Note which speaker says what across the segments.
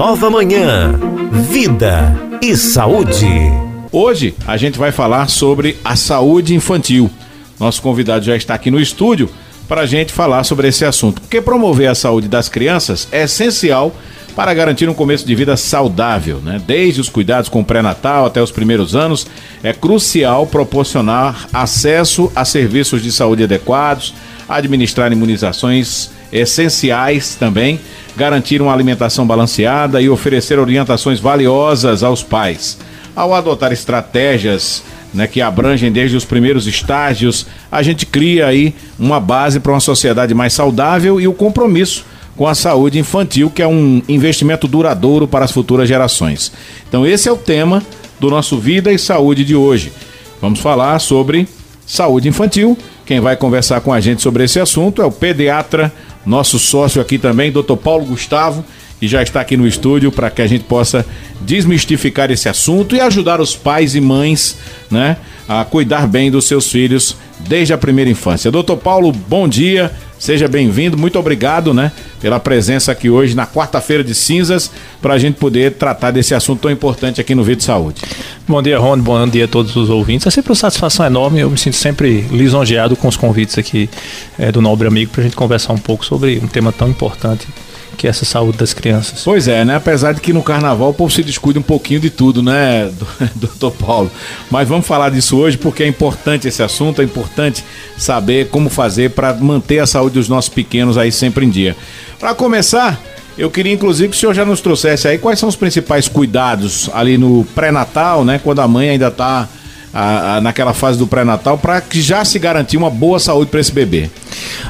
Speaker 1: Nova Manhã, Vida e Saúde.
Speaker 2: Hoje a gente vai falar sobre a saúde infantil. Nosso convidado já está aqui no estúdio para a gente falar sobre esse assunto. Porque promover a saúde das crianças é essencial para garantir um começo de vida saudável, né? Desde os cuidados com o pré-natal até os primeiros anos, é crucial proporcionar acesso a serviços de saúde adequados, administrar imunizações essenciais também, garantir uma alimentação balanceada e oferecer orientações valiosas aos pais. Ao adotar estratégias né, que abrangem desde os primeiros estágios, a gente cria aí uma base para uma sociedade mais saudável e o compromisso com a saúde infantil, que é um investimento duradouro para as futuras gerações. Então, esse é o tema do nosso Vida e Saúde de hoje. Vamos falar sobre saúde infantil. Quem vai conversar com a gente sobre esse assunto é o pediatra nosso sócio aqui também, Dr. Paulo Gustavo, e já está aqui no estúdio para que a gente possa desmistificar esse assunto e ajudar os pais e mães, né, a cuidar bem dos seus filhos desde a primeira infância. Doutor Paulo, bom dia. Seja bem-vindo, muito obrigado, né, pela presença aqui hoje na quarta-feira de cinzas, para a gente poder tratar desse assunto tão importante aqui no Vídeo Saúde.
Speaker 3: Bom dia, Rony, bom dia a todos os ouvintes. É sempre uma satisfação enorme, eu me sinto sempre lisonjeado com os convites aqui é, do nobre amigo para a gente conversar um pouco sobre um tema tão importante que é essa saúde das crianças.
Speaker 2: Pois é, né? Apesar de que no carnaval o povo se descuida um pouquinho de tudo, né, doutor Paulo? Mas vamos falar disso hoje porque é importante esse assunto, é importante saber como fazer para manter a saúde dos nossos pequenos aí sempre em dia. Para começar, eu queria inclusive que o senhor já nos trouxesse aí quais são os principais cuidados ali no pré-natal, né? Quando a mãe ainda está a, a, naquela fase do pré-natal para que já se garantir uma boa saúde para esse bebê?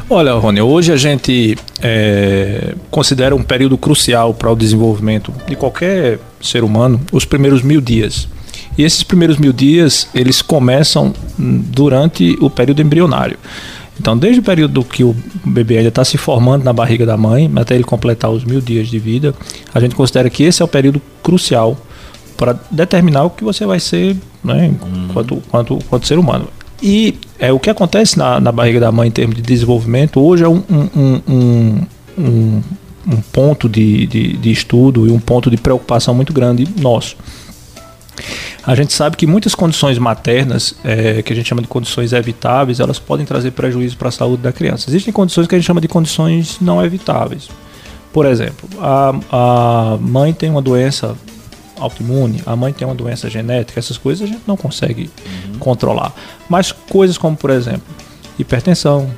Speaker 3: Olha, Rony, hoje a gente é, considera um período crucial para o desenvolvimento de qualquer ser humano os primeiros mil dias. E esses primeiros mil dias eles começam durante o período embrionário. Então, desde o período que o bebê ainda está se formando na barriga da mãe, até ele completar os mil dias de vida, a gente considera que esse é o período crucial para determinar o que você vai ser né, quanto, quanto, quanto ser humano. E é, o que acontece na, na barriga da mãe em termos de desenvolvimento hoje é um, um, um, um, um ponto de, de, de estudo e um ponto de preocupação muito grande nosso. A gente sabe que muitas condições maternas, é, que a gente chama de condições evitáveis, elas podem trazer prejuízo para a saúde da criança. Existem condições que a gente chama de condições não evitáveis. Por exemplo, a, a mãe tem uma doença autoimune, a mãe tem uma doença genética, essas coisas a gente não consegue uhum. controlar. Mas coisas como, por exemplo, hipertensão,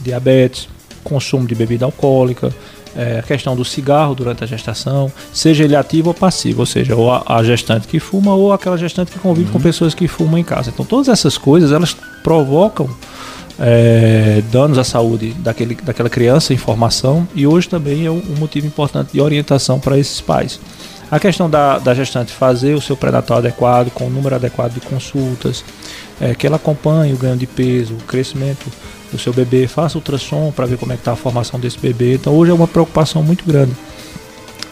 Speaker 3: diabetes, consumo de bebida alcoólica, é, a questão do cigarro durante a gestação, seja ele ativo ou passivo, ou seja, ou a, a gestante que fuma ou aquela gestante que convive uhum. com pessoas que fumam em casa. Então, todas essas coisas elas provocam é, danos à saúde daquele, daquela criança em formação e hoje também é um, um motivo importante de orientação para esses pais. A questão da, da gestante fazer o seu pré-natal adequado, com o número adequado de consultas, é, que ela acompanhe o ganho de peso, o crescimento do seu bebê, faça ultrassom para ver como é que está a formação desse bebê. Então hoje é uma preocupação muito grande.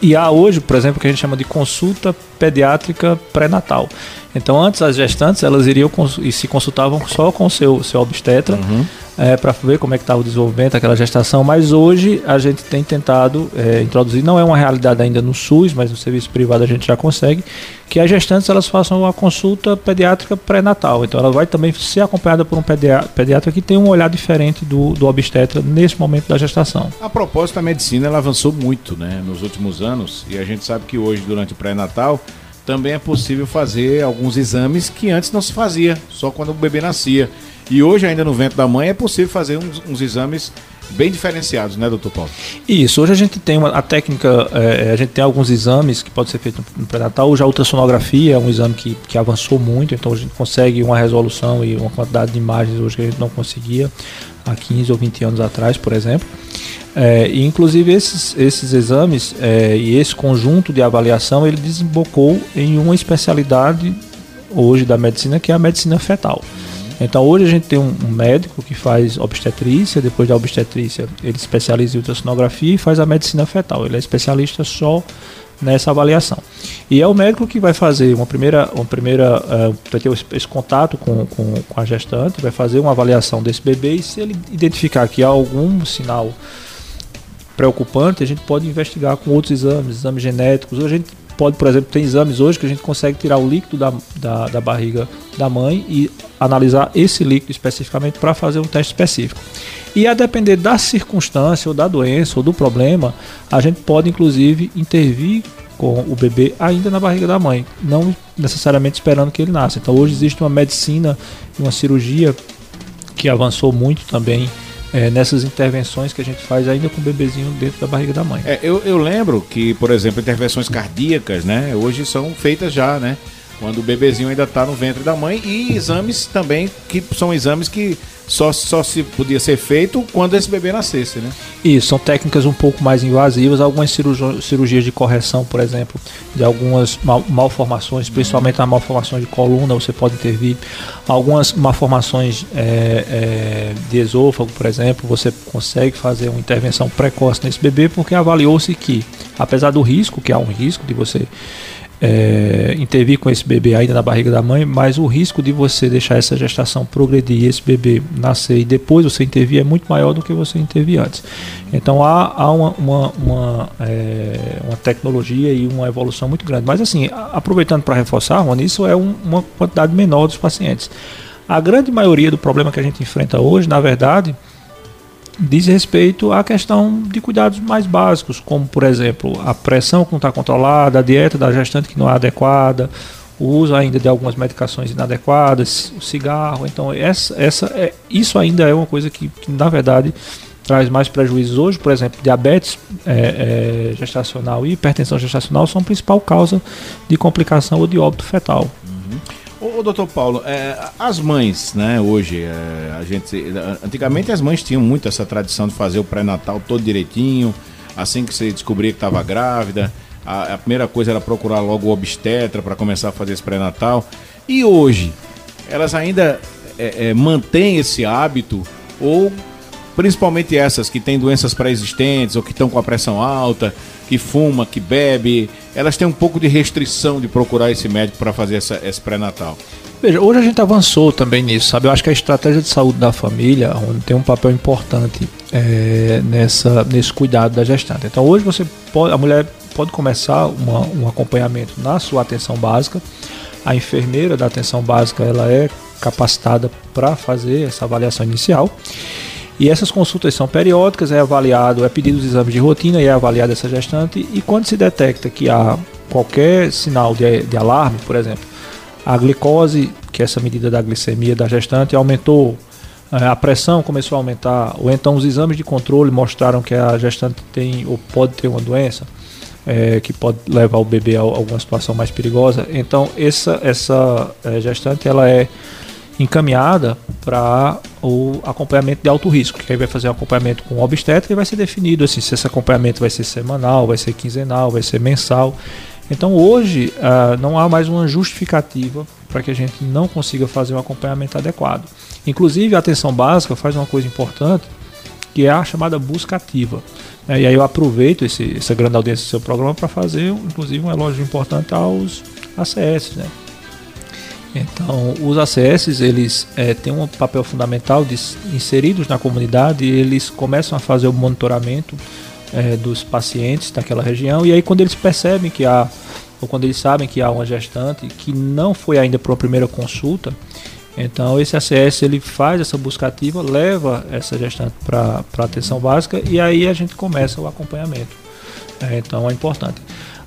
Speaker 3: E há hoje, por exemplo, o que a gente chama de consulta pediátrica pré-natal. Então, antes as gestantes elas iriam e se consultavam só com o seu, seu obstetra. Uhum é, para ver como é que está o desenvolvimento daquela gestação, mas hoje a gente tem tentado é, introduzir, não é uma realidade ainda no SUS, mas no serviço privado a gente já consegue, que as gestantes elas façam uma consulta pediátrica pré-natal. Então ela vai também ser acompanhada por um pediatra que tem um olhar diferente do, do obstetra nesse momento da gestação.
Speaker 2: A propósito, a medicina ela avançou muito né, nos últimos anos e a gente sabe que hoje, durante o pré-natal, também é possível fazer alguns exames que antes não se fazia, só quando o bebê nascia. E hoje, ainda no vento da mãe, é possível fazer uns, uns exames bem diferenciados, né, doutor Paulo?
Speaker 3: Isso, hoje a gente tem uma, a técnica, é, a gente tem alguns exames que pode ser feito no pré-natal. Hoje a ultrassonografia é um exame que, que avançou muito, então a gente consegue uma resolução e uma quantidade de imagens hoje que a gente não conseguia há 15 ou 20 anos atrás, por exemplo. É, e inclusive esses, esses exames é, e esse conjunto de avaliação ele desembocou em uma especialidade hoje da medicina que é a medicina fetal. Então hoje a gente tem um, médico que faz obstetrícia, depois da obstetrícia ele especializa em ultrassonografia e faz a medicina fetal. Ele é especialista só nessa avaliação. E é o médico que vai fazer uma primeira, uma primeira uh, vai ter esse contato com, com, com, a gestante, vai fazer uma avaliação desse bebê e se ele identificar que há algum sinal preocupante, a gente pode investigar com outros exames, exames genéticos. Hoje a gente pode, por exemplo, tem exames hoje que a gente consegue tirar o líquido da, da, da barriga da mãe e analisar esse líquido especificamente para fazer um teste específico. E a depender da circunstância ou da doença ou do problema, a gente pode inclusive intervir com o bebê ainda na barriga da mãe, não necessariamente esperando que ele nasça. Então hoje existe uma medicina e uma cirurgia que avançou muito também é, nessas intervenções que a gente faz ainda com o bebezinho dentro da barriga da mãe.
Speaker 2: É, eu, eu lembro que, por exemplo, intervenções cardíacas, né, hoje são feitas já, né? Quando o bebezinho ainda está no ventre da mãe e exames também que são exames que só, só se podia ser feito quando esse bebê nascesse, né?
Speaker 3: Isso, são técnicas um pouco mais invasivas, algumas cirurgias de correção, por exemplo, de algumas mal malformações, principalmente uhum. malformações de coluna, você pode intervir. Algumas malformações é, é, de esôfago, por exemplo, você consegue fazer uma intervenção precoce nesse bebê porque avaliou-se que, apesar do risco, que há um risco de você é, intervir com esse bebê ainda na barriga da mãe, mas o risco de você deixar essa gestação progredir, esse bebê nascer e depois você intervir é muito maior do que você intervir antes. Então há, há uma, uma, uma, é, uma tecnologia e uma evolução muito grande. Mas assim, aproveitando para reforçar, Rony, isso é um, uma quantidade menor dos pacientes. A grande maioria do problema que a gente enfrenta hoje, na verdade, diz respeito à questão de cuidados mais básicos, como, por exemplo, a pressão que não está controlada, a dieta da gestante que não é adequada, o uso ainda de algumas medicações inadequadas, o cigarro. Então, essa, essa é, isso ainda é uma coisa que, que, na verdade, traz mais prejuízos hoje. Por exemplo, diabetes é, é, gestacional e hipertensão gestacional são a principal causa de complicação ou de óbito fetal.
Speaker 2: Ô, doutor Paulo, é, as mães, né, hoje, é, a gente. Antigamente as mães tinham muito essa tradição de fazer o pré-natal todo direitinho, assim que você descobria que estava grávida. A, a, primeira coisa era procurar logo o obstetra para começar a fazer esse pré-natal. E hoje, elas ainda é, é mantêm esse hábito ou principalmente essas que têm doenças pré-existentes ou que estão com a pressão alta, que fuma, que bebe, elas têm um pouco de restrição de procurar esse médico para fazer essa, esse pré-natal.
Speaker 3: Veja, hoje a gente avançou também nisso, sabe? Eu acho que a estratégia de saúde da família tem um papel importante é, nessa, nesse cuidado da gestante. Então hoje você pode, a mulher pode começar uma, um acompanhamento na sua atenção básica. A enfermeira da atenção básica ela é capacitada para fazer essa avaliação inicial. E essas consultas são periódicas, é avaliado, é pedido os exames de rotina e é avaliada essa gestante. E quando se detecta que há qualquer sinal de, de alarme, por exemplo, a glicose, que é essa medida da glicemia da gestante, aumentou, é, a pressão começou a aumentar, ou então os exames de controle mostraram que a gestante tem ou pode ter uma doença. É, que pode levar o bebê a alguma situação mais perigosa. Então essa essa é, gestante ela é encaminhada para o acompanhamento de alto risco, que aí vai fazer um acompanhamento com o obstetra e vai ser definido assim, se esse acompanhamento vai ser semanal, vai ser quinzenal, vai ser mensal. Então hoje uh, não há mais uma justificativa para que a gente não consiga fazer um acompanhamento adequado. Inclusive a atenção básica faz uma coisa importante que é a chamada busca ativa. É, e aí eu aproveito esse, essa grande audiência do seu programa para fazer, inclusive, um elogio importante aos ACS, né? Então, os ACS eles é, têm um papel fundamental de inseridos na comunidade, eles começam a fazer o monitoramento é, dos pacientes daquela região e aí quando eles percebem que há ou quando eles sabem que há uma gestante que não foi ainda para uma primeira consulta, então esse ACS ele faz essa busca ativa, leva essa gestante para a atenção básica e aí a gente começa o acompanhamento. É, então é importante.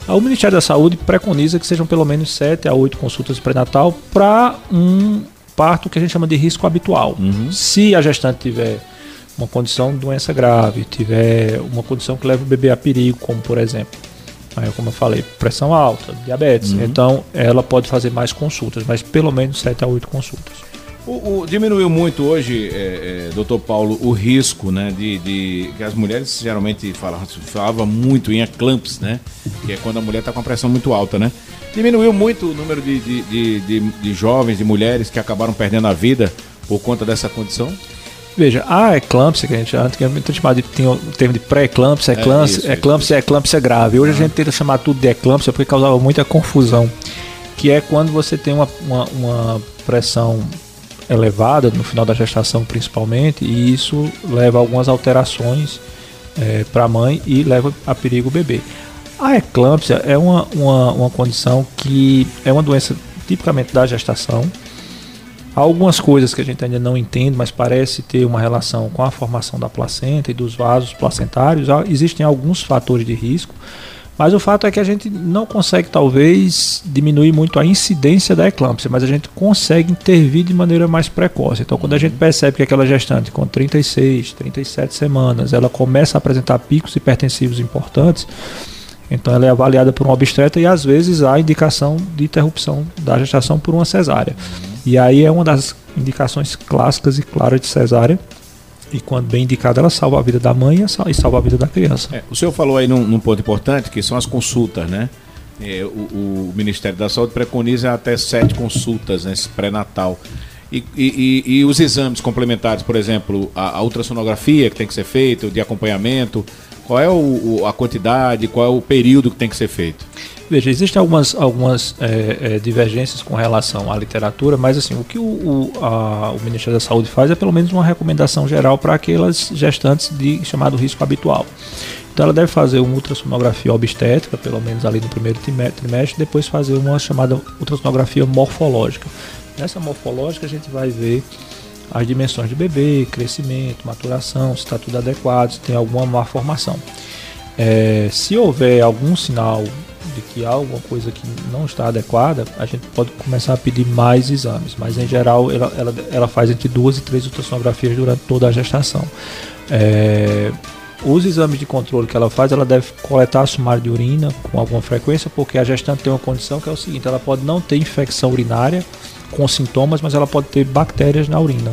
Speaker 3: O Ministério da Saúde preconiza que sejam pelo menos 7 a 8 consultas pré-natal para um parto que a gente chama de risco habitual. Uhum. Se a gestante tiver uma condição de doença grave, tiver uma condição que leva o bebê a perigo, como por exemplo, como eu falei, pressão alta, diabetes, uhum. então ela pode fazer mais consultas, mas pelo menos 7 a 8 consultas.
Speaker 2: O, o, diminuiu muito hoje, é, é, doutor Paulo, o risco, né, de, de que as mulheres geralmente falavam, falava muito em eclamps, né, que é quando a mulher está com a pressão muito alta, né. Diminuiu muito o número de, de, de, de, de jovens, de mulheres que acabaram perdendo a vida por conta dessa condição?
Speaker 3: Veja, a eclâmpsia, que a gente antigamente chamava de tinha o termo de pré-eclâmpsia, eclâmpsia, é, eclâmpsia, eclâmpsia grave. Hoje a gente tenta chamar tudo de eclâmpsia porque causava muita confusão. Que é quando você tem uma, uma, uma pressão elevada no final da gestação principalmente e isso leva a algumas alterações é, para a mãe e leva a perigo o bebê. A eclâmpsia é uma, uma, uma condição que é uma doença tipicamente da gestação. Há algumas coisas que a gente ainda não entende, mas parece ter uma relação com a formação da placenta e dos vasos placentários. Existem alguns fatores de risco, mas o fato é que a gente não consegue, talvez, diminuir muito a incidência da eclâmpsia, mas a gente consegue intervir de maneira mais precoce. Então, quando a gente percebe que aquela gestante com 36, 37 semanas, ela começa a apresentar picos hipertensivos importantes, então ela é avaliada por um obstetra e às vezes há indicação de interrupção da gestação por uma cesárea. E aí é uma das indicações clássicas e claras de cesárea e quando bem indicada, ela salva a vida da mãe e salva a vida da criança.
Speaker 2: É, o senhor falou aí num, num, ponto importante, que são as consultas, né? É, o, o, Ministério da Saúde preconiza até sete consultas nesse pré-natal. E, e, e, os exames complementares, por exemplo, a, a, ultrassonografia que tem que ser feita, o de acompanhamento, qual é o, a quantidade, qual é o período que tem que ser feito?
Speaker 3: Veja, existem algumas, algumas é, é, divergências com relação à literatura, mas assim, o que o, o, a, o, Ministério da Saúde faz é pelo menos uma recomendação geral para aquelas gestantes de chamado risco habitual. Então ela deve fazer uma ultrassonografia obstétrica, pelo menos ali no primeiro trimestre, depois fazer uma chamada ultrassonografia morfológica. Nessa morfológica a gente vai ver as dimensões do bebê, crescimento, maturação, se está tudo adequado, se tem alguma má formação. É, se houver algum sinal de que há alguma coisa que não está adequada, a gente pode começar a pedir mais exames. Mas em geral ela, ela, ela faz entre duas e três ultrassonografias durante toda a gestação. É, os exames de controle que ela faz, ela deve coletar sumário de urina com alguma frequência, porque a gestante tem uma condição que é o seguinte: ela pode não ter infecção urinária com sintomas, mas ela pode ter bactérias na urina.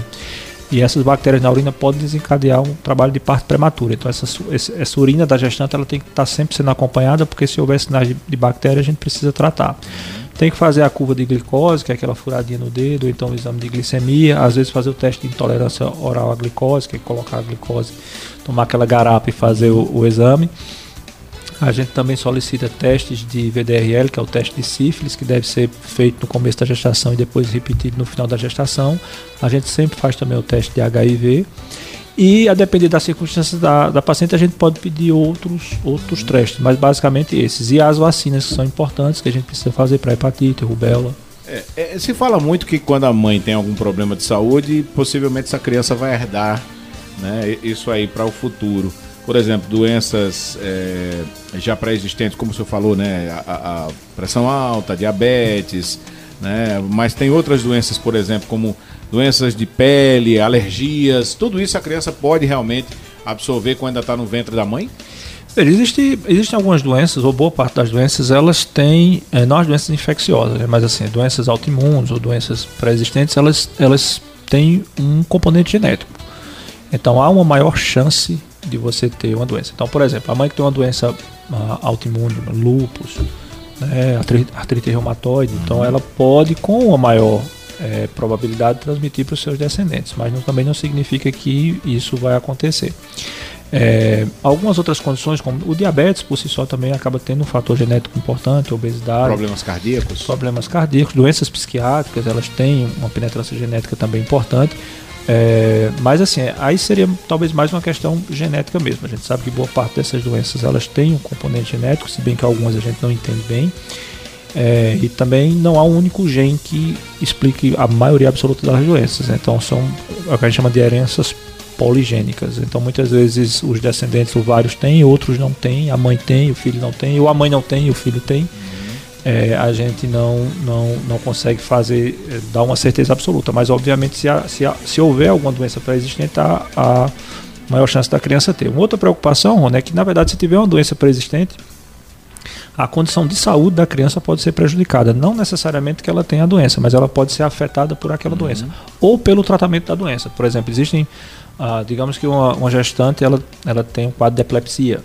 Speaker 3: E essas bactérias na urina podem desencadear um trabalho de parto prematura. Então essa, essa urina da gestante ela tem que estar sempre sendo acompanhada, porque se houver sinais de, de bactéria a gente precisa tratar. Tem que fazer a curva de glicose, que é aquela furadinha no dedo, ou então o exame de glicemia, às vezes fazer o teste de intolerância oral à glicose, que é colocar a glicose, tomar aquela garapa e fazer o, o exame. A gente também solicita testes de VDRL, que é o teste de sífilis, que deve ser feito no começo da gestação e depois repetido no final da gestação. A gente sempre faz também o teste de HIV. E a depender das circunstâncias da, da paciente, a gente pode pedir outros, outros testes, mas basicamente esses. E as vacinas que são importantes, que a gente precisa fazer para hepatite, rubéola.
Speaker 2: É, é, se fala muito que quando a mãe tem algum problema de saúde, possivelmente essa criança vai herdar né, isso aí para o futuro por exemplo, doenças é, já pré-existentes, como o senhor falou, né? A, a, pressão alta, diabetes, né? Mas tem outras doenças, por exemplo, como doenças de pele, alergias, tudo isso a criança pode realmente absorver quando ainda está no ventre da mãe?
Speaker 3: Existe, existem algumas doenças, ou boa parte das doenças, elas têm, é, não as doenças infecciosas, né, mas assim, doenças autoimunes ou doenças pré-existentes, elas, elas têm um componente genético. Então há uma maior chance de você ter uma doença. Então, por exemplo, a mãe que tem uma doença uh, autoimune, lúpus, né, artrite reumatoide, então uhum. ela pode, com uma maior é, probabilidade, transmitir para os seus descendentes, mas não, também não significa que isso vai acontecer. É, algumas outras condições, como o diabetes por si só também acaba tendo um fator genético importante, obesidade.
Speaker 2: Problemas cardíacos.
Speaker 3: Problemas cardíacos, doenças psiquiátricas, elas têm uma penetrância genética também importante. É, mas assim, aí seria talvez mais uma questão genética mesmo. A gente sabe que boa parte dessas doenças elas têm um componente genético, se bem que algumas a gente não entende bem. É, e também não há um único gene que explique a maioria absoluta das doenças. Né? Então são o que a gente chama de heranças poligênicas. Então muitas vezes os descendentes, ou vários têm, outros não têm, a mãe tem, o filho não tem, ou a mãe não tem o filho tem é, a gente não, não, não consegue fazer, é, dar uma certeza absoluta. Mas, obviamente, se, se, se houver alguma doença pré-existente, há a maior chance da criança ter. Uma outra preocupação, Rony, é que, na verdade, se tiver uma doença pré-existente, a condição de saúde da criança pode ser prejudicada. Não necessariamente que ela tenha a doença, mas ela pode ser afetada por aquela uhum. doença. Ou pelo tratamento da doença. Por exemplo, existem, ah, digamos que uma, uma gestante ela, ela tem um quadro de epilepsia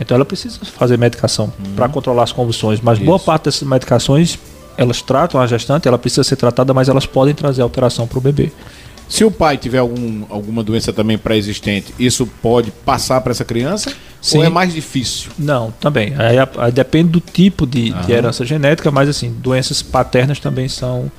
Speaker 3: então ela precisa fazer medicação uhum. para controlar as convulsões, mas Isso. boa parte dessas medicações elas tratam a gestante, ela precisa ser tratada, mas elas podem trazer alteração para o bebê.
Speaker 2: Se o pai tiver algum, alguma doença também pré-existente, isso pode passar para essa criança? Sim. Ou é mais difícil?
Speaker 3: Não, também. Aí, aí depende do tipo de, de, herança genética, mas assim, doenças paternas também são.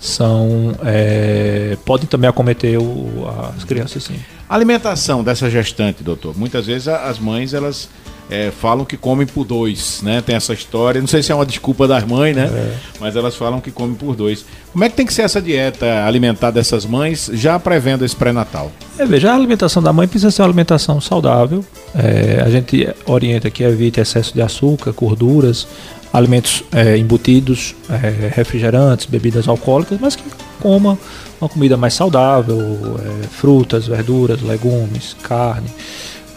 Speaker 3: são é, podem também acometer o, as crianças, sim.
Speaker 2: A alimentação dessa gestante, doutor. Muitas vezes as mães elas é, falam que comem por dois, né? Tem essa história. Não sei se é uma desculpa das mães, né? É. Mas elas falam que comem por dois. Como é que tem que ser essa dieta alimentar dessas mães, já prevendo esse pré-natal?
Speaker 3: É, veja, a alimentação da mãe precisa ser uma alimentação saudável. É, a gente orienta que evite excesso de açúcar, gorduras, alimentos é, embutidos, é, refrigerantes, bebidas alcoólicas, mas que coma uma comida mais saudável, é, frutas, verduras, legumes, carne.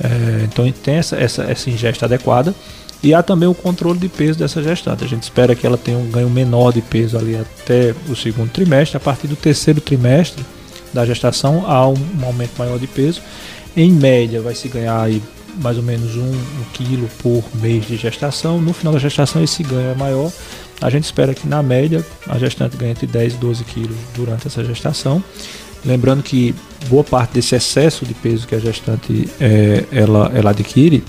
Speaker 3: É, então tem essa, essa, essa ingesta adequada. E há também o controle de peso dessa gestante. A gente espera que ela tenha um ganho menor de peso ali até o segundo trimestre. A partir do terceiro trimestre da gestação há um, um aumento maior de peso. Em média, vai se ganhar aí mais ou menos um, um quilo por mês de gestação. No final da gestação, esse ganho é maior. A gente espera que na média a gestante ganhe entre 10 e 12 quilos durante essa gestação. Lembrando que boa parte desse excesso de peso que a gestante é, ela, ela adquire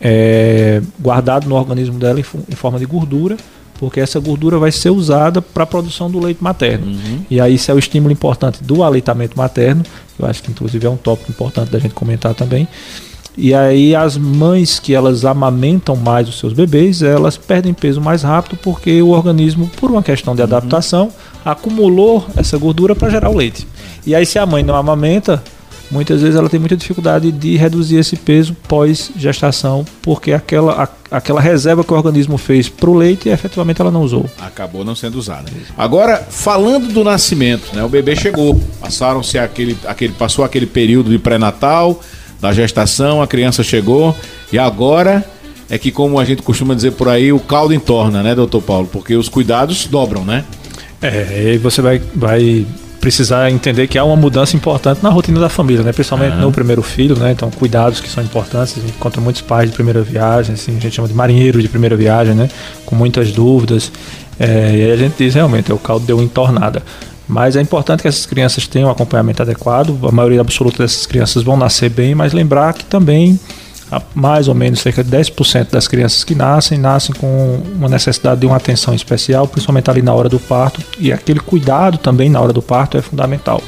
Speaker 3: é guardado no organismo dela em, em, forma de gordura, porque essa gordura vai ser usada para a produção do leite materno. Uhum. E aí isso é o estímulo importante do aleitamento materno, eu acho que inclusive é um tópico importante da gente comentar também. E aí as mães que elas amamentam mais os seus bebês, elas perdem peso mais rápido porque o organismo, por uma questão de uhum. adaptação, acumulou essa gordura para gerar o leite. E aí, se a mãe não amamenta, muitas vezes ela tem muita dificuldade de reduzir esse peso pós-gestação, porque aquela, a, aquela reserva que o organismo fez para o leite, efetivamente ela não usou.
Speaker 2: Acabou não sendo usada. Agora, falando do nascimento, né, o bebê chegou, passaram-se aquele, aquele, passou aquele período de pré-natal, da gestação, a criança chegou, e agora é que, como a gente costuma dizer por aí, o caldo entorna, né, doutor Paulo? Porque os cuidados dobram, né?
Speaker 3: É, e você vai, vai precisar entender que há uma mudança importante na rotina da família, né? Principalmente uhum. no primeiro filho, né? Então, cuidados que são importantes. A gente encontra muitos pais de primeira viagem, assim, a gente chama de marinheiro de primeira viagem, né? Com muitas dúvidas. É, e aí a gente diz realmente, o caldo deu entornada. Mas é importante que essas crianças tenham um acompanhamento adequado. A maioria absoluta dessas crianças vão nascer bem, mas lembrar que também mais ou menos cerca de 10% das crianças que nascem, nascem com uma necessidade de uma atenção especial, principalmente ali na hora do parto, e aquele cuidado também na hora do parto é fundamental.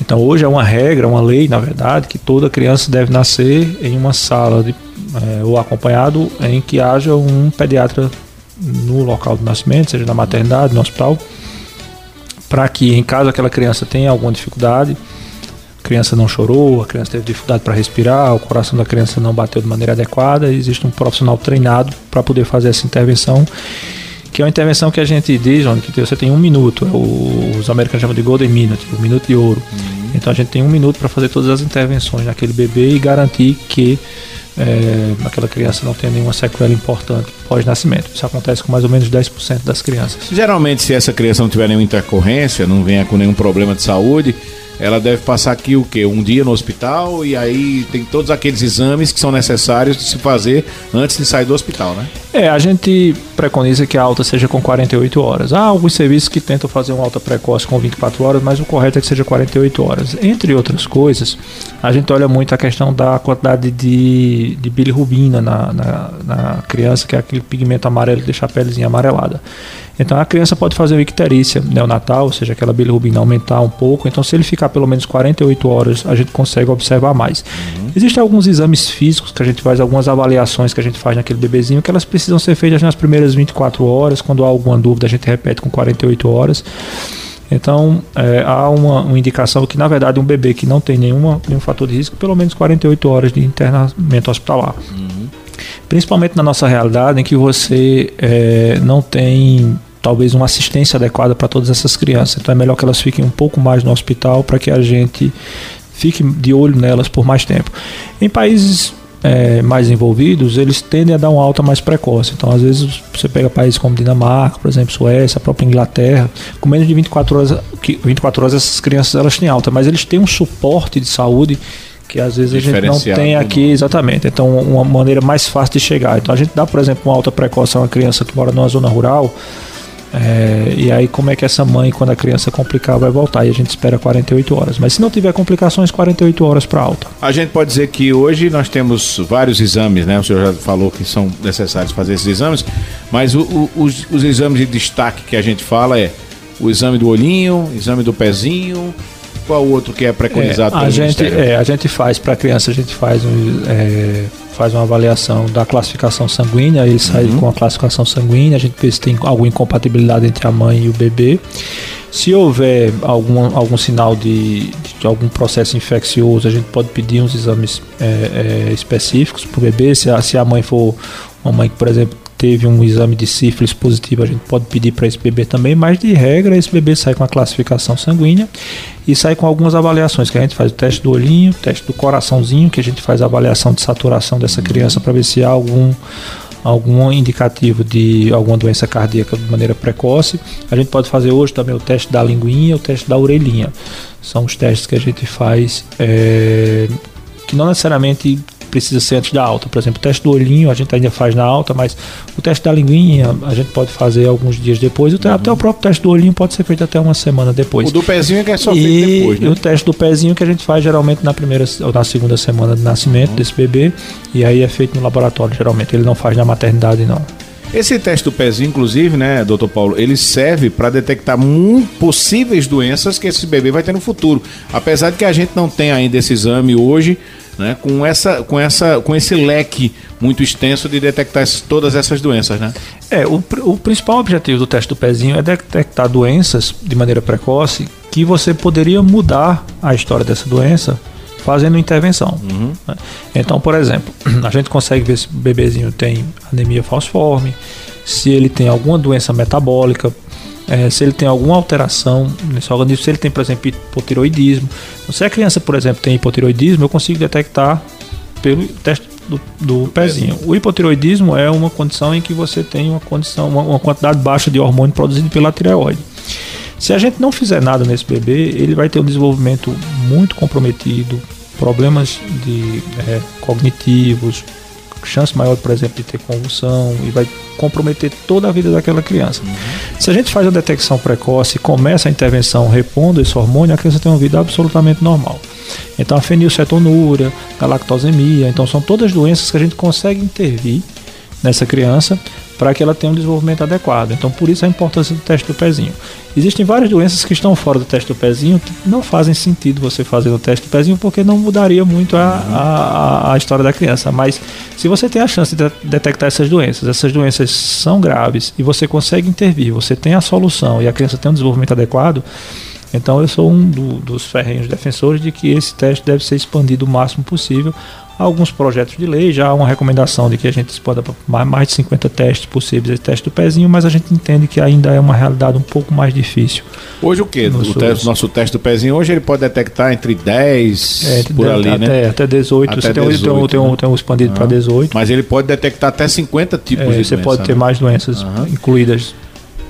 Speaker 3: Então hoje é uma regra, uma lei, na verdade, que toda criança deve nascer em uma sala de, é, ou acompanhado em que haja um pediatra no local do nascimento, seja na maternidade, no hospital, para que em caso aquela criança tenha alguma dificuldade, criança não chorou, a criança teve dificuldade para respirar, o coração da criança não bateu de maneira adequada, existe um profissional treinado para poder fazer essa intervenção que é uma intervenção que a gente diz, onde que você tem um minuto, é os americanos chamam de golden minute, o minuto de ouro. Uhum. Então a gente tem um minuto para fazer todas as intervenções naquele bebê e garantir que é, aquela criança não tenha nenhuma sequela importante pós-nascimento. Isso acontece com mais ou menos 10% das crianças.
Speaker 2: Geralmente, se essa criança não tiver nenhuma intercorrência, não venha com nenhum problema de saúde, ela deve passar aqui o quê? Um dia no hospital e aí tem todos aqueles exames que são necessários de se fazer antes de sair do hospital, né?
Speaker 3: É, a gente preconiza que a alta seja com 48 horas. Há alguns serviços que tentam fazer uma alta precoce com 24 horas, mas o correto é que seja 48 horas. Entre outras coisas, a gente olha muito a questão da quantidade de, de bilirrubina na, na, na criança, que é aquele pigmento amarelo que deixa a pelezinha amarelada. Então a criança pode fazer uma icterícia neonatal, ou seja, aquela bilirrubina aumentar um pouco. Então, se ele ficar pelo menos 48 horas, a gente consegue observar mais. Uhum. Existem alguns exames físicos que a gente faz, algumas avaliações que a gente faz naquele bebezinho, que elas precisam ser feitas nas primeiras 24 horas. Quando há alguma dúvida, a gente repete com 48 horas. Então, é, há uma, uma, indicação que, na verdade, um bebê que não tem nenhuma, nenhum fator de risco, pelo menos 48 horas de internamento hospitalar. Uhum. Principalmente na nossa realidade, em que você é, não tem talvez uma assistência adequada para todas essas crianças. Então é melhor que elas fiquem um pouco mais no hospital para que a gente fique de olho nelas por mais tempo. Em países é, mais envolvidos, eles tendem a dar uma alta mais precoce. Então, às vezes, você pega países como Dinamarca, por exemplo, Suécia, a própria Inglaterra, com menos de 24 horas, 24 horas essas crianças elas têm alta, mas eles têm um suporte de saúde que às vezes a gente não tem aqui exatamente. Então, uma maneira mais fácil de chegar. Então, a gente dá, por exemplo, uma alta precoce a uma criança que mora numa zona rural É, e aí, como é que essa mãe, quando a criança complicar, vai voltar? E a gente espera 48 horas. Mas se não tiver complicações, 48 horas para alta.
Speaker 2: A gente pode dizer que hoje nós temos vários exames, né? O senhor já falou que são necessários fazer esses exames, mas o, o, os, os exames de destaque que a gente fala é o exame do olhinho, exame do pezinho, qual o outro que é preconizado
Speaker 3: é, a gente é, a gente faz para criança a gente faz um, é, faz uma avaliação da classificação sanguínea ele sai uhum. com a classificação sanguínea a gente vê se tem alguma incompatibilidade entre a mãe e o bebê se houver algum, algum sinal de, de algum processo infeccioso, a gente pode pedir uns exames é, é, específicos para o bebê. Se a, se a mãe for uma mãe que, por exemplo, teve um exame de sífilis positivo, a gente pode pedir para esse bebê também, mas de regra esse bebê sai com a classificação sanguínea e sai com algumas avaliações, que a gente faz o teste do olhinho, o teste do coraçãozinho, que a gente faz a avaliação de saturação dessa criança para ver se há algum algum indicativo de alguma doença cardíaca de maneira precoce. A gente pode fazer hoje também o teste da linguinha o teste da orelhinha. São os testes que a gente faz é, que não necessariamente precisa ser antes da alta. Por exemplo, o teste do olhinho a gente ainda faz na alta, mas o teste da linguinha a gente pode fazer alguns dias depois. Uhum. Até o próprio teste do olhinho pode ser feito até uma semana depois.
Speaker 2: O do pezinho é que é só
Speaker 3: feito
Speaker 2: e depois, né?
Speaker 3: o teste do pezinho que a gente faz geralmente na primeira ou na segunda semana de nascimento uhum. desse bebê e aí é feito no laboratório geralmente. Ele não faz na maternidade não.
Speaker 2: Esse teste do pezinho, inclusive, né, doutor Paulo, ele serve para detectar possíveis doenças que esse bebê vai ter no futuro. Apesar de que a gente não tem ainda esse exame hoje, né, com, essa, com, essa, com esse leque muito extenso de detectar todas essas doenças, né?
Speaker 3: É, o, o principal objetivo do teste do pezinho é detectar doenças de maneira precoce que você poderia mudar a história dessa doença fazendo intervenção. Uhum. Né? Então, por exemplo, a gente consegue ver se o bebezinho tem anemia falciforme, se ele tem alguma doença metabólica, é, se ele tem alguma alteração nesse organismo, se ele tem, por exemplo, hipotiroidismo. Então, se a criança, por exemplo, tem hipotiroidismo, eu consigo detectar pelo teste do, do pezinho. O hipotiroidismo é uma condição em que você tem uma condição, uma, uma quantidade baixa de hormônio produzido pela tireoide. Se a gente não fizer nada nesse bebê, ele vai ter um desenvolvimento muito comprometido, problemas de é, cognitivos, chance maior, por exemplo, de ter convulsão e vai comprometer toda a vida daquela criança. Uhum. Se a gente faz a detecção precoce e começa a intervenção repondo esse hormônio, a criança tem uma vida absolutamente normal. Então a fenilcetonúria, a lactosemia, então são todas doenças que a gente consegue intervir nessa criança para que ela tenha um desenvolvimento adequado. Então, por isso a importância do teste do pezinho. Existem várias doenças que estão fora do teste do pezinho que não fazem sentido você fazer o teste do pezinho porque não mudaria muito a, a, a história da criança. Mas se você tem a chance de detectar essas doenças, essas doenças são graves e você consegue intervir, você tem a solução e a criança tem um desenvolvimento adequado, então eu sou um do, dos ferrenhos defensores de que esse teste deve ser expandido o máximo possível alguns projetos de lei, já há uma recomendação de que a gente explora mais de 50 testes possíveis esse teste do pezinho, mas a gente entende que ainda é uma realidade um pouco mais difícil.
Speaker 2: Hoje o que? O teste, nosso teste do pezinho hoje ele pode detectar entre 10 é, por ali,
Speaker 3: até,
Speaker 2: né?
Speaker 3: Até 18,
Speaker 2: até
Speaker 3: você 18, tem, um, tem, um, tem um expandido para 18.
Speaker 2: Mas ele pode detectar até 50 tipos é, de
Speaker 3: Você pode ter né? mais doenças uhum. incluídas.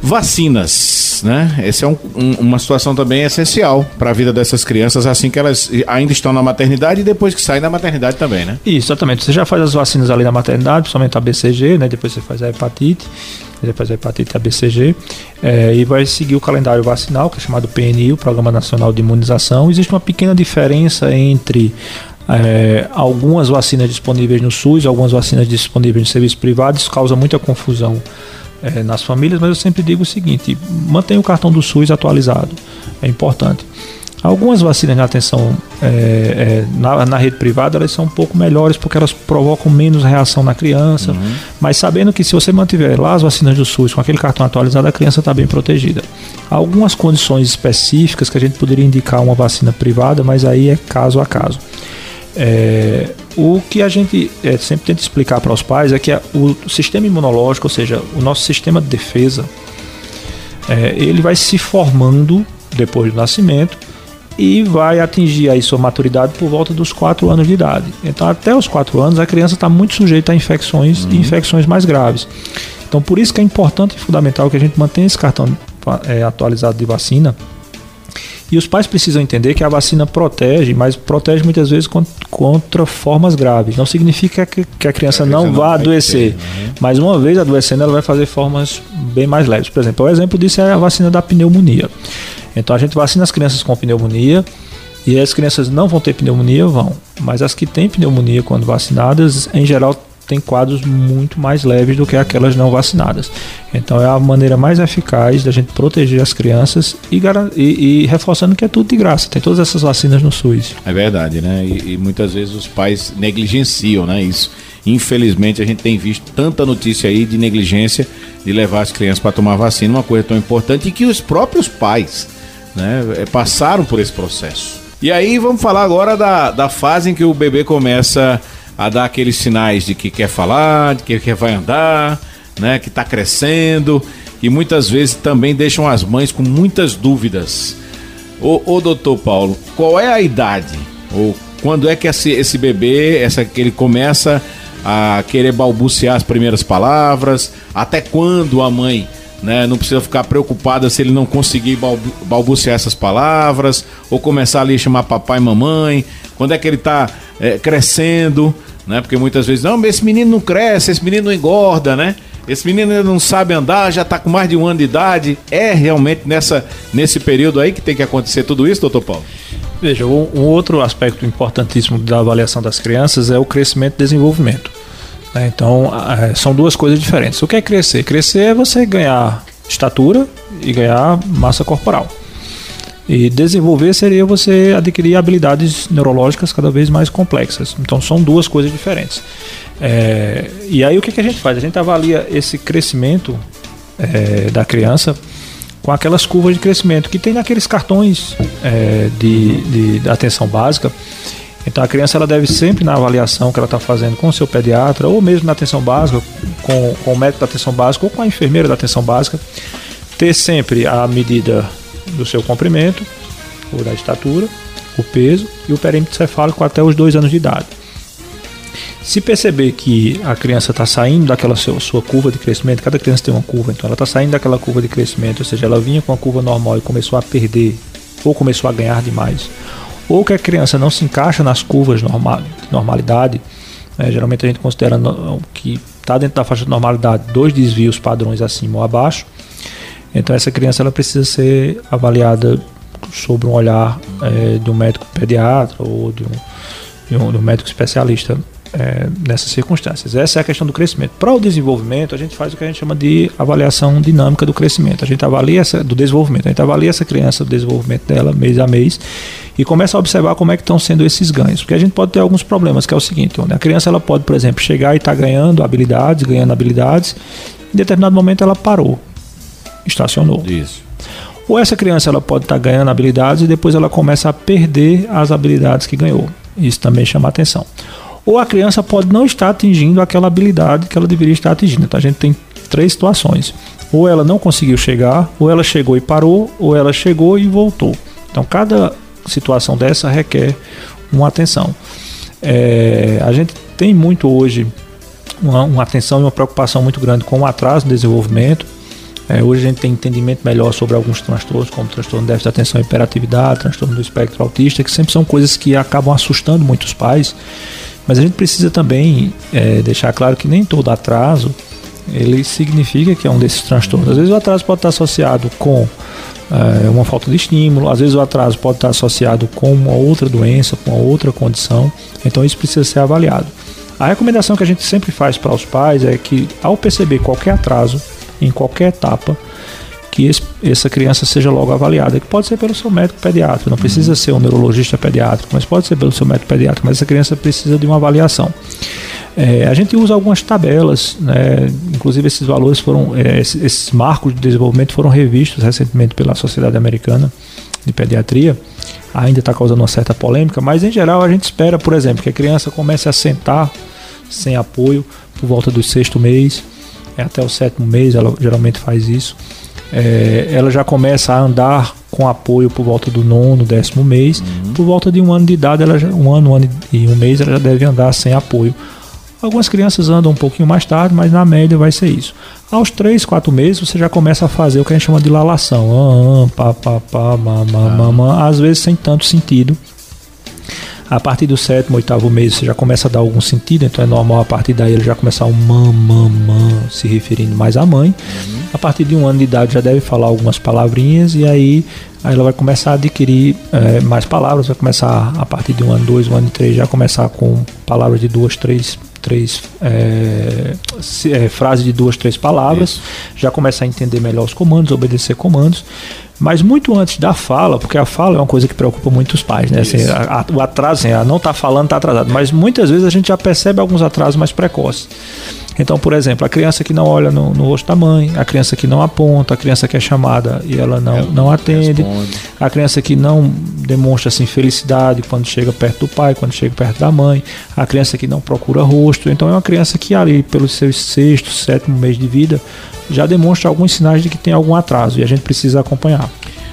Speaker 2: Vacinas né? Essa é um, um, uma situação também essencial para a vida dessas crianças, assim que elas ainda estão na maternidade e depois que saem da maternidade também, né?
Speaker 3: Isso, exatamente. Você já faz as vacinas ali na maternidade, principalmente a BCG, né? Depois você faz a hepatite, faz a hepatite a BCG, é, e vai seguir o calendário vacinal, que é chamado PNI, o Programa Nacional de Imunização. Existe uma pequena diferença entre é, algumas vacinas disponíveis no SUS, algumas vacinas disponíveis no serviço privado, isso causa muita confusão é, nas famílias, mas eu sempre digo o seguinte: mantenha o cartão do SUS atualizado, é importante. Algumas vacinas na atenção é, é, na, na, rede privada elas são um pouco melhores porque elas provocam menos reação na criança, uhum. mas sabendo que se você mantiver lá as vacinas do SUS com aquele cartão atualizado, a criança está bem protegida. Algumas condições específicas que a gente poderia indicar uma vacina privada, mas aí é caso a caso. É, o que a gente é, sempre tenta explicar para os pais é que a, o sistema imunológico, ou seja, o nosso sistema de defesa, é, ele vai se formando depois do nascimento e vai atingir aí sua maturidade por volta dos 4 anos de idade. Então, até os 4 anos, a criança está muito sujeita a infecções uhum. e infecções mais graves. Então, por isso que é importante e fundamental que a gente mantenha esse cartão é, atualizado de vacina E os pais precisam entender que a vacina protege, mas protege muitas vezes contra, formas graves. Não significa que, a criança não, não vá adoecer, ter, né? mas uma vez adoecendo, ela vai fazer formas bem mais leves. Por exemplo, o exemplo disso é a vacina da pneumonia. Então a gente vacina as crianças com pneumonia e as crianças não vão ter pneumonia, vão. Mas as que têm pneumonia quando vacinadas, em geral, têm quadros muito mais leves do que aquelas não vacinadas. Então é a maneira mais eficaz da gente proteger as crianças e, e, e reforçando que é tudo de graça. Tem todas essas vacinas no SUS.
Speaker 2: É verdade, né? E, e muitas vezes os pais negligenciam, né? Isso. Infelizmente a gente tem visto tanta notícia aí de negligência de levar as crianças para tomar vacina, uma coisa tão importante e que os próprios pais né, é, passaram por esse processo. E aí vamos falar agora da, da fase em que o bebê começa a dar aqueles sinais de que quer falar, de que, vai andar, né, que está crescendo e muitas vezes também deixam as mães com muitas dúvidas. Ô, ô doutor Paulo, qual é a idade? Ou quando é que esse, esse bebê, essa, que ele começa a querer balbuciar as primeiras palavras? Até quando a mãe né? Não precisa ficar preocupada se ele não conseguir balbuciar essas palavras ou começar ali a chamar papai e mamãe. Quando é que ele está é, crescendo, né? Porque muitas vezes, não, esse menino não cresce, esse menino não engorda, né? Esse menino não sabe andar, já está com mais de um ano de idade. É realmente nessa, nesse período aí que tem que acontecer tudo isso, doutor Paulo?
Speaker 3: Veja, um, um outro aspecto importantíssimo da avaliação das crianças é o crescimento e desenvolvimento. Né? Então, são duas coisas diferentes. O que é crescer? Crescer é você ganhar estatura e ganhar massa corporal. E desenvolver seria você adquirir habilidades neurológicas cada vez mais complexas. Então são duas coisas diferentes. É, e aí o que, que, a gente faz? A gente avalia esse crescimento é, da criança com aquelas curvas de crescimento que tem naqueles cartões é, de, de atenção básica então a criança ela deve sempre na avaliação que ela está fazendo com o seu pediatra ou mesmo na atenção básica, com, com o médico da atenção básica ou com a enfermeira da atenção básica, ter sempre a medida do seu comprimento, ou da estatura, o peso e o perímetro cefálico até os dois anos de idade. Se perceber que a criança está saindo daquela sua, sua, curva de crescimento, cada criança tem uma curva, então ela está saindo daquela curva de crescimento, ou seja, ela vinha com a curva normal e começou a perder, ou começou a ganhar demais, ou que a criança não se encaixa nas curvas normal, de normalidade, né, geralmente a gente considera que está dentro da faixa de normalidade dois desvios padrões acima ou abaixo, então essa criança ela precisa ser avaliada sobre um olhar é, de um médico pediatra ou de um, de um, de um médico especialista é, nessas circunstâncias. Essa é a questão do crescimento. Para o desenvolvimento, a gente faz o que a gente chama de avaliação dinâmica do crescimento. A gente avalia essa, do desenvolvimento, a gente avalia essa criança, o desenvolvimento dela mês a mês e começa a observar como é que estão sendo esses ganhos. Porque a gente pode ter alguns problemas, que é o seguinte, a criança ela pode, por exemplo, chegar e estar tá ganhando habilidades, ganhando habilidades, em determinado momento ela parou, estacionou.
Speaker 2: Isso.
Speaker 3: Ou essa criança ela pode estar tá ganhando habilidades e depois ela começa a perder as habilidades que ganhou. Isso também chama atenção ou a criança pode não estar atingindo aquela habilidade que ela deveria estar atingindo. Então a gente tem três situações. Ou ela não conseguiu chegar, ou ela chegou e parou, ou ela chegou e voltou. Então cada situação dessa requer uma atenção. É, a gente tem muito hoje uma, uma, atenção e uma preocupação muito grande com o atraso no desenvolvimento. É, hoje a gente tem entendimento melhor sobre alguns transtornos, como transtorno de déficit de atenção e hiperatividade, transtorno do espectro autista, que sempre são coisas que acabam assustando muitos pais mas a gente precisa também é, deixar claro que nem todo atraso ele significa que é um desses transtornos. Às vezes o atraso pode estar associado com é, uma falta de estímulo, às vezes o atraso pode estar associado com uma outra doença, com uma outra condição. Então isso precisa ser avaliado. A recomendação que a gente sempre faz para os pais é que, ao perceber qualquer atraso em qualquer etapa, que esse, essa criança seja logo avaliada, que pode ser pelo seu médico pediatra, não precisa ser um neurologista pediátrico, mas pode ser pelo seu médico pediátrico, mas essa criança precisa de uma avaliação. É, a gente usa algumas tabelas, né, inclusive esses valores foram, é, esses, esses marcos de desenvolvimento foram revistos recentemente pela Sociedade Americana de Pediatria, ainda está causando uma certa polêmica, mas em geral a gente espera, por exemplo, que a criança comece a sentar sem apoio por volta do sexto mês, é até o sétimo mês, ela geralmente faz isso é, ela já começa a andar com apoio por volta do nono, décimo mês. Uhum. Por volta de um ano de idade, ela já, um ano, um ano e um mês, ela já deve andar sem apoio Algumas crianças andam um pouquinho mais tarde, mas na média vai ser isso. Aos 3, 4 meses você já começa a fazer o que a gente chama de lalação. Ah, ah, pá, pá, pá, ma, ma, ma, ma, às vezes sem tanto sentido. A partir do sétimo, oitavo mês você já começa a dar algum sentido, então é normal a partir daí ele já começar um mam, mam, mam, se referindo mais à mãe. Uhum. A partir de um ano de idade já deve falar algumas palavrinhas e aí, aí ela vai começar a adquirir é, mais palavras, vai começar a partir de um ano, dois, um ano e três, já começar com palavras de duas, três três é, é, frases de duas, três palavras, Isso. já começa a entender melhor os comandos, obedecer comandos. Mas muito antes da fala, porque a fala é uma coisa que preocupa muito os pais, né? Assim, a, a, o atraso, assim, a não tá falando, tá atrasado. Mas muitas vezes a gente já percebe alguns atrasos mais precoces. Então, por exemplo, a criança que não olha no, no, rosto da mãe, a criança que não aponta, a criança que é chamada e ela não, ela não atende, responde. a criança que não demonstra assim, felicidade quando chega perto do pai, quando chega perto da mãe, a criança que não procura rosto. Então, é uma criança que ali, pelo seu sexto, sétimo mês de vida, já demonstra alguns sinais de que tem algum atraso e a gente precisa acompanhar.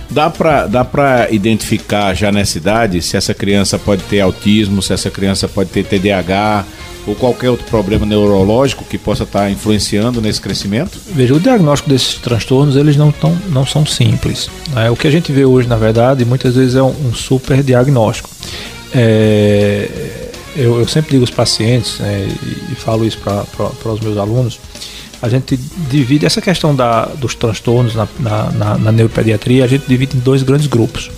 Speaker 2: Dá para dá pra identificar já nessa idade se essa criança pode ter autismo, se essa criança pode ter TDAH, ou qualquer outro problema neurológico que possa estar influenciando nesse crescimento?
Speaker 3: Veja, o diagnóstico desses transtornos eles não, tão, não são simples. Né? O que a gente vê hoje, na verdade, muitas vezes é um, um super diagnóstico. É, eu, eu, sempre digo aos pacientes, né, e, falo isso para os meus alunos, a gente divide essa questão da, dos transtornos na, na, na, na neuropediatria, a gente divide em dois grandes grupos.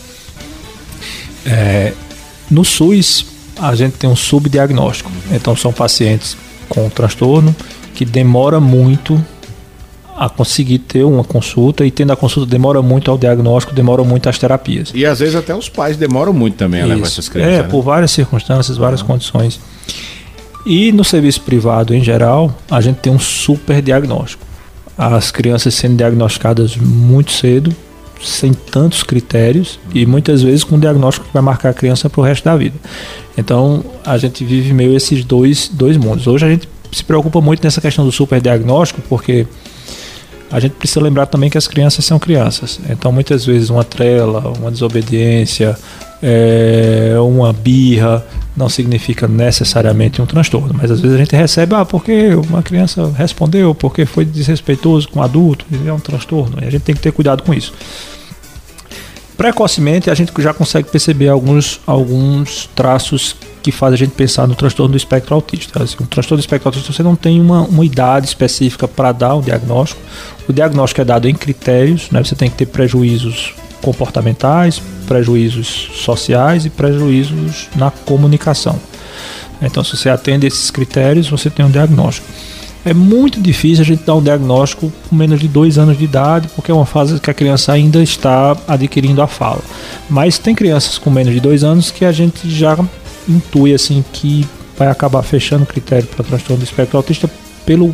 Speaker 3: É, no SUS, a gente tem um subdiagnóstico. Então são pacientes com transtorno que demora muito a conseguir ter uma consulta e tendo a consulta demora muito ao diagnóstico, demora muito às terapias.
Speaker 2: E às vezes até os pais demoram muito também a Isso. levar essas crianças.
Speaker 3: É, né? por várias circunstâncias, várias uhum. condições. E no serviço privado em geral, a gente tem um super diagnóstico. As crianças sendo diagnosticadas muito cedo, sem tantos critérios e muitas vezes com um diagnóstico que vai marcar a criança para o resto da vida. Então a gente vive meio esses dois, dois mundos. Hoje a gente se preocupa muito nessa questão do super diagnóstico porque a gente precisa lembrar também que as crianças são crianças. Então muitas vezes uma trela, uma desobediência, é, uma birra não significa necessariamente um transtorno, mas às vezes a gente recebe, ah, porque uma criança respondeu, porque foi desrespeitoso com um adulto, é um transtorno, e a gente tem que ter cuidado com isso. Precocemente a gente já consegue perceber alguns, alguns traços que fazem a gente pensar no transtorno do espectro autista. Assim, o transtorno do espectro autista você não tem uma, uma idade específica para dar um diagnóstico. O diagnóstico é dado em critérios, né? você tem que ter prejuízos comportamentais, prejuízos sociais e prejuízos na comunicação. Então, se você atende esses critérios, você tem um diagnóstico. É muito difícil a gente dar um diagnóstico com menos de dois anos de idade, porque é uma fase que a criança ainda está adquirindo a fala. Mas tem crianças com menos de dois anos que a gente já intui assim que vai acabar fechando o critério para transtorno do espectro autista pelo,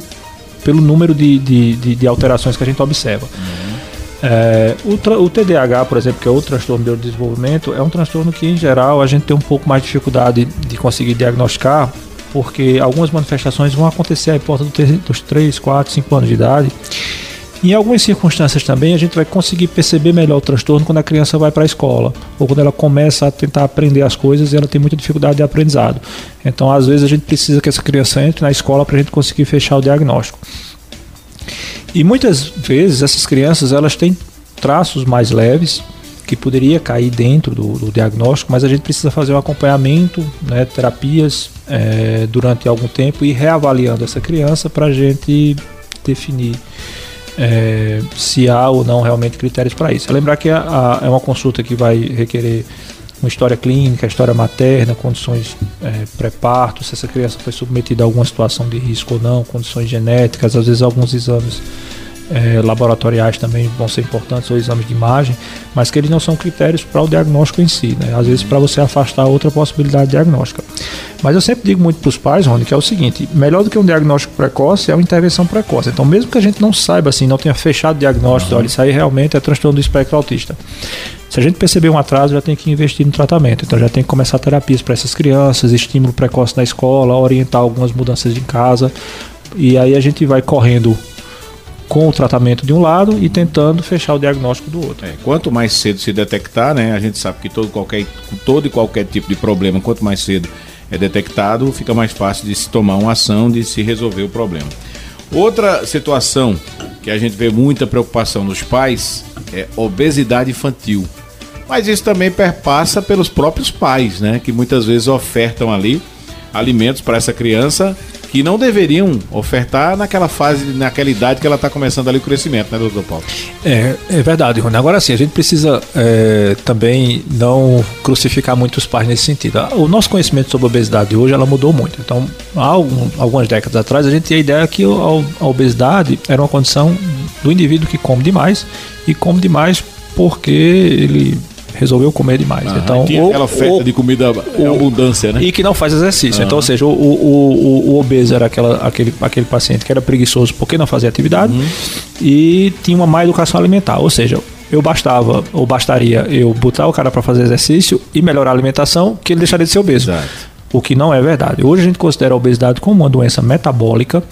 Speaker 3: pelo número de, de, de, de alterações que a gente observa. Uhum. É, o, o, TDAH, por exemplo, que é outro transtorno de desenvolvimento, é um transtorno que, em geral, a gente tem um pouco mais de dificuldade de conseguir diagnosticar, porque algumas manifestações vão acontecer aí por volta dos 3, 4, 5 anos de idade. Em algumas circunstâncias também, a gente vai conseguir perceber melhor o transtorno quando a criança vai para a escola, ou quando ela começa a tentar aprender as coisas e ela tem muita dificuldade de aprendizado. Então, às vezes, a gente precisa que essa criança entre na escola para a gente conseguir fechar o diagnóstico. E muitas vezes essas crianças elas têm traços mais leves que poderia cair dentro do, do diagnóstico, mas a gente precisa fazer um acompanhamento, né, terapias é, durante algum tempo e reavaliando essa criança para a gente definir é, se há ou não realmente critérios para isso. É lembrar que a, a, é uma consulta que vai requerer uma história clínica, história materna, condições é, pré-parto, se essa criança foi submetida a alguma situação de risco ou não, condições genéticas, às vezes alguns exames é, laboratoriais também vão ser importantes, ou exames de imagem, mas que eles não são critérios para o diagnóstico em si, né? às vezes para você afastar outra possibilidade diagnóstica. Mas eu sempre digo muito para os pais, Rony, que é o seguinte: melhor do que um diagnóstico precoce é uma intervenção precoce. Então, mesmo que a gente não saiba, assim, não tenha fechado o diagnóstico, uhum. olha, isso aí realmente é transtorno do espectro autista. Se a gente perceber um atraso, já tem que investir no tratamento. Então já tem que começar terapias para essas crianças, estímulo precoce na escola, orientar algumas mudanças em casa. E aí a gente vai correndo com o tratamento de um lado e tentando fechar o diagnóstico do outro.
Speaker 2: É, quanto mais cedo se detectar, né, a gente sabe que todo, qualquer, todo e qualquer tipo de problema, quanto mais cedo é detectado, fica mais fácil de se tomar uma ação, de se resolver o problema. Outra situação que a gente vê muita preocupação nos pais é obesidade infantil. Mas isso também perpassa pelos próprios pais, né? Que muitas vezes ofertam ali alimentos para essa criança que não deveriam ofertar naquela fase, naquela idade que ela está começando ali o crescimento, né, doutor Paulo?
Speaker 3: É, é verdade, Rony. Agora sim, a gente precisa é, também não crucificar muitos pais nesse sentido. O nosso conhecimento sobre a obesidade hoje ela mudou muito. Então, há algum, algumas décadas atrás, a gente tinha a ideia que a obesidade era uma condição do indivíduo que come demais e come demais porque ele resolveu comer demais.
Speaker 2: Ah,
Speaker 3: então,
Speaker 2: tinha
Speaker 3: ou,
Speaker 2: aquela oferta
Speaker 3: ou,
Speaker 2: de comida em abundância, né?
Speaker 3: E que não faz exercício. Então, ou seja, o, o, o, o obeso era aquela, aquele, aquele paciente que era preguiçoso porque não fazia atividade
Speaker 2: Uhum.
Speaker 3: e tinha uma má educação alimentar. Ou seja, eu bastava, ou bastaria eu botar o cara para fazer exercício e melhorar a alimentação, que ele deixaria de ser obeso.
Speaker 2: Exato.
Speaker 3: O que não é verdade. Hoje a gente considera a obesidade como uma doença metabólica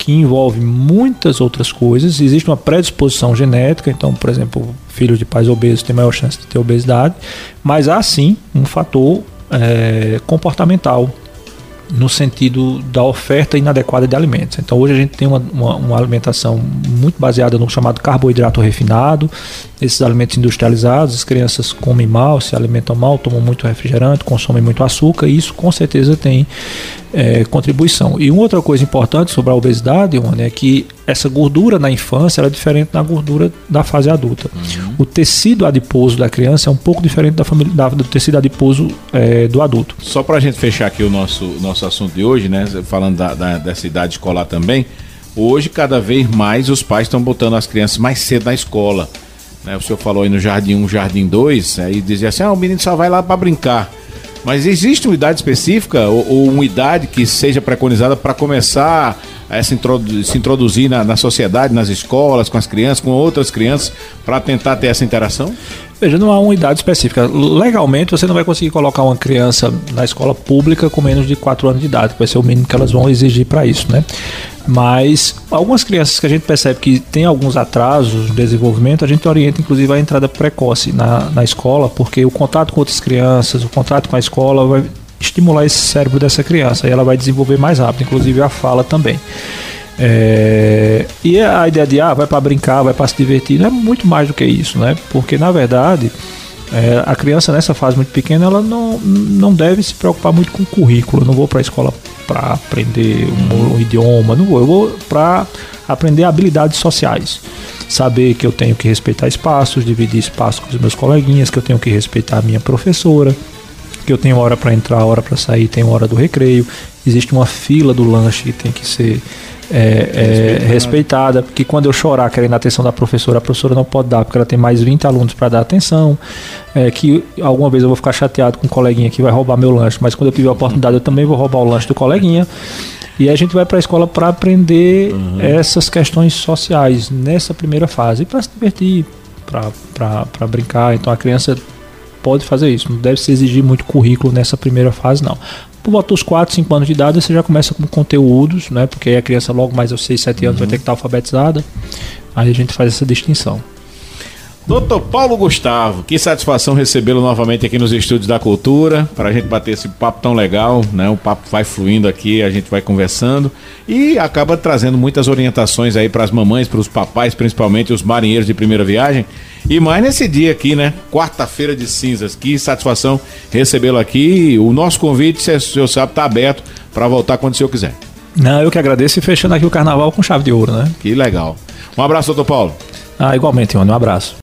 Speaker 3: que envolve muitas outras coisas. Existe uma predisposição genética, então, por exemplo, filhos de pais obesos têm maior chance de ter obesidade, mas há sim um fator é, comportamental no sentido da oferta inadequada de alimentos. Então hoje a gente tem uma, uma, uma, alimentação muito baseada no chamado carboidrato refinado, esses alimentos industrializados, as crianças comem mal, se alimentam mal, tomam muito refrigerante, consomem muito açúcar, e isso com certeza tem é, contribuição. E uma outra coisa importante sobre a obesidade, Rony, é que essa gordura na infância é diferente da gordura da fase adulta. Uhum. O tecido adiposo da criança é um pouco diferente da família, da, do tecido adiposo é, do adulto.
Speaker 2: Só para a gente fechar aqui o nosso, nosso assunto de hoje, né? Falando da, da, dessa idade escolar também, hoje cada vez mais os pais estão botando as crianças mais cedo na escola. Né? O senhor falou aí no Jardim 1, Jardim 2, aí dizia assim: ah, o menino só vai lá para brincar. Mas existe uma idade específica ou, ou uma idade que seja preconizada para começar a se, introdu se introduzir na, na, sociedade, nas escolas, com as crianças, com outras crianças, para tentar ter essa interação?
Speaker 3: Veja, não há uma idade específica. Legalmente, você não vai conseguir colocar uma criança na escola pública com menos de 4 anos de idade, que vai ser o mínimo que elas vão exigir para isso, né? Mas algumas crianças que a gente percebe que tem alguns atrasos no desenvolvimento, a gente orienta inclusive a entrada precoce na, na escola, porque o contato com outras crianças, o contato com a escola vai estimular esse cérebro dessa criança e ela vai desenvolver mais rápido, inclusive a fala também. É, e a ideia de ah, vai para brincar, vai para se divertir, não é muito mais do que isso, né? Porque na verdade é, a criança nessa fase muito pequena ela não, não deve se preocupar muito com o currículo. Eu não vou para a escola para aprender um, um, idioma, não vou. Eu vou para aprender habilidades sociais. Saber que eu tenho que respeitar espaços, dividir espaço com os meus coleguinhas, que eu tenho que respeitar a minha professora, que eu tenho hora para entrar, hora para sair, tenho hora do recreio. Existe uma fila do lanche que tem que ser é, é, respeitada, porque quando eu chorar querendo a atenção da professora, a professora não pode dar, porque ela tem mais 20 alunos para dar atenção. É, que alguma vez eu vou ficar chateado com um coleguinha que vai roubar meu lanche, mas quando eu tiver a oportunidade eu também vou roubar o lanche do coleguinha. E a gente vai para a escola para aprender uhum. essas questões sociais nessa primeira fase, para se divertir, para brincar. Então a criança pode fazer isso, não deve se exigir muito currículo nessa primeira fase, não. Por volta dos 4, 5 anos de idade, você já começa com conteúdos, né? Porque aí a criança logo mais aos 6, 7 anos uhum. vai ter que estar alfabetizada. Aí a gente faz essa distinção.
Speaker 2: Doutor Paulo Gustavo, que satisfação recebê-lo novamente aqui nos Estúdios da Cultura, para a gente bater esse papo tão legal, né? O papo vai fluindo aqui, a gente vai conversando e acaba trazendo muitas orientações aí para as mamães, para os papais, principalmente os marinheiros de primeira viagem. E mais nesse dia aqui, né? Quarta-feira de cinzas. Que satisfação recebê-lo aqui. O nosso convite, se o senhor sabe, está aberto para voltar quando o senhor quiser.
Speaker 3: Não, eu que agradeço e fechando aqui o carnaval com chave de ouro, né?
Speaker 2: Que legal. Um abraço, doutor Paulo.
Speaker 3: Ah, igualmente, Rony. Um abraço.